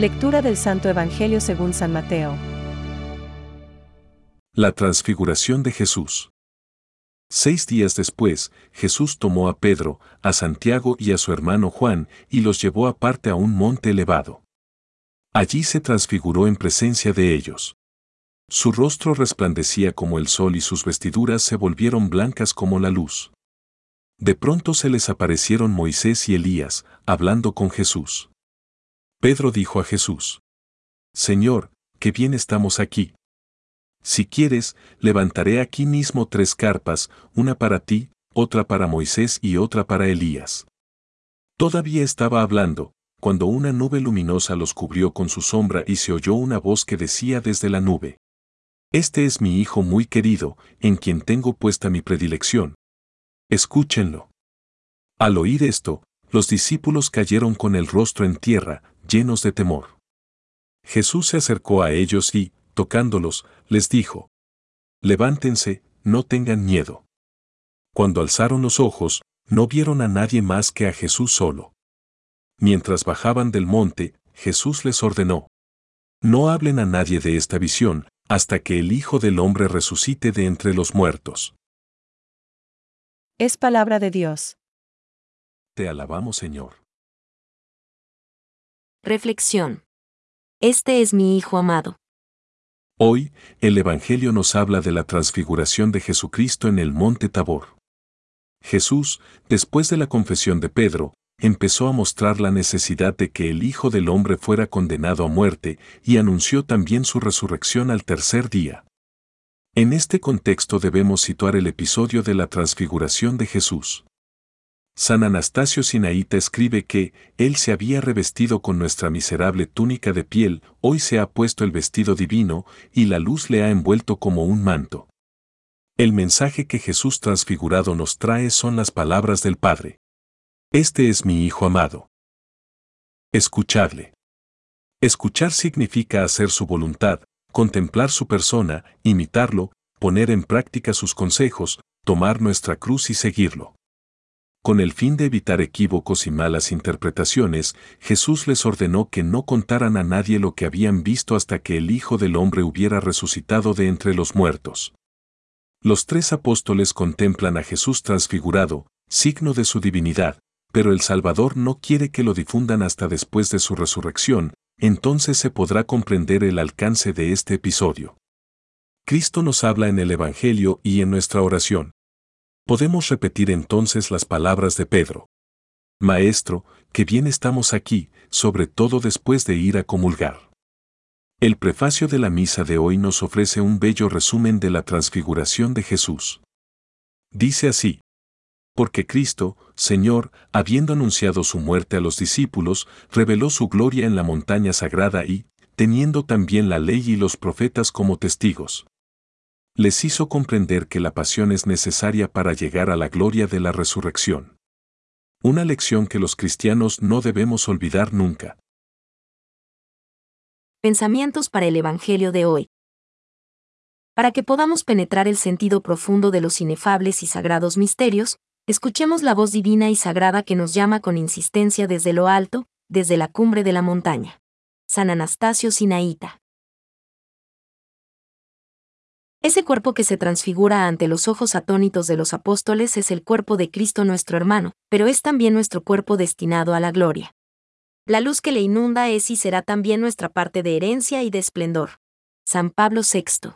Lectura del Santo Evangelio según San Mateo. La transfiguración de Jesús. Seis días después, Jesús tomó a Pedro, a Santiago y a su hermano Juan y los llevó aparte a un monte elevado. Allí se transfiguró en presencia de ellos. Su rostro resplandecía como el sol y sus vestiduras se volvieron blancas como la luz. De pronto se les aparecieron Moisés y Elías, hablando con Jesús. Pedro dijo a Jesús, Señor, qué bien estamos aquí. Si quieres, levantaré aquí mismo tres carpas, una para ti, otra para Moisés y otra para Elías. Todavía estaba hablando, cuando una nube luminosa los cubrió con su sombra y se oyó una voz que decía desde la nube, este es mi Hijo muy querido, en quien tengo puesta mi predilección. Escúchenlo. Al oír esto, los discípulos cayeron con el rostro en tierra, llenos de temor. Jesús se acercó a ellos y, tocándolos, les dijo, Levántense, no tengan miedo. Cuando alzaron los ojos, no vieron a nadie más que a Jesús solo. Mientras bajaban del monte, Jesús les ordenó, No hablen a nadie de esta visión, hasta que el Hijo del Hombre resucite de entre los muertos. Es palabra de Dios. Te alabamos, Señor. Reflexión. Este es mi Hijo amado. Hoy, el Evangelio nos habla de la transfiguración de Jesucristo en el monte Tabor. Jesús, después de la confesión de Pedro, empezó a mostrar la necesidad de que el Hijo del Hombre fuera condenado a muerte y anunció también su resurrección al tercer día. En este contexto debemos situar el episodio de la transfiguración de Jesús. San Anastasio Sinaíta escribe que, Él se había revestido con nuestra miserable túnica de piel, hoy se ha puesto el vestido divino, y la luz le ha envuelto como un manto. El mensaje que Jesús transfigurado nos trae son las palabras del Padre. Este es mi Hijo amado. Escuchadle. Escuchar significa hacer su voluntad, contemplar su persona, imitarlo, poner en práctica sus consejos, tomar nuestra cruz y seguirlo. Con el fin de evitar equívocos y malas interpretaciones, Jesús les ordenó que no contaran a nadie lo que habían visto hasta que el Hijo del Hombre hubiera resucitado de entre los muertos. Los tres apóstoles contemplan a Jesús transfigurado, signo de su divinidad, pero el Salvador no quiere que lo difundan hasta después de su resurrección, entonces se podrá comprender el alcance de este episodio. Cristo nos habla en el Evangelio y en nuestra oración. Podemos repetir entonces las palabras de Pedro. Maestro, que bien estamos aquí, sobre todo después de ir a comulgar. El prefacio de la misa de hoy nos ofrece un bello resumen de la transfiguración de Jesús. Dice así, porque Cristo, Señor, habiendo anunciado su muerte a los discípulos, reveló su gloria en la montaña sagrada y, teniendo también la ley y los profetas como testigos, les hizo comprender que la pasión es necesaria para llegar a la gloria de la resurrección. Una lección que los cristianos no debemos olvidar nunca. Pensamientos para el Evangelio de hoy. Para que podamos penetrar el sentido profundo de los inefables y sagrados misterios, escuchemos la voz divina y sagrada que nos llama con insistencia desde lo alto, desde la cumbre de la montaña. San Anastasio Sinaíta. Ese cuerpo que se transfigura ante los ojos atónitos de los apóstoles es el cuerpo de Cristo nuestro hermano, pero es también nuestro cuerpo destinado a la gloria. La luz que le inunda es y será también nuestra parte de herencia y de esplendor. San Pablo VI.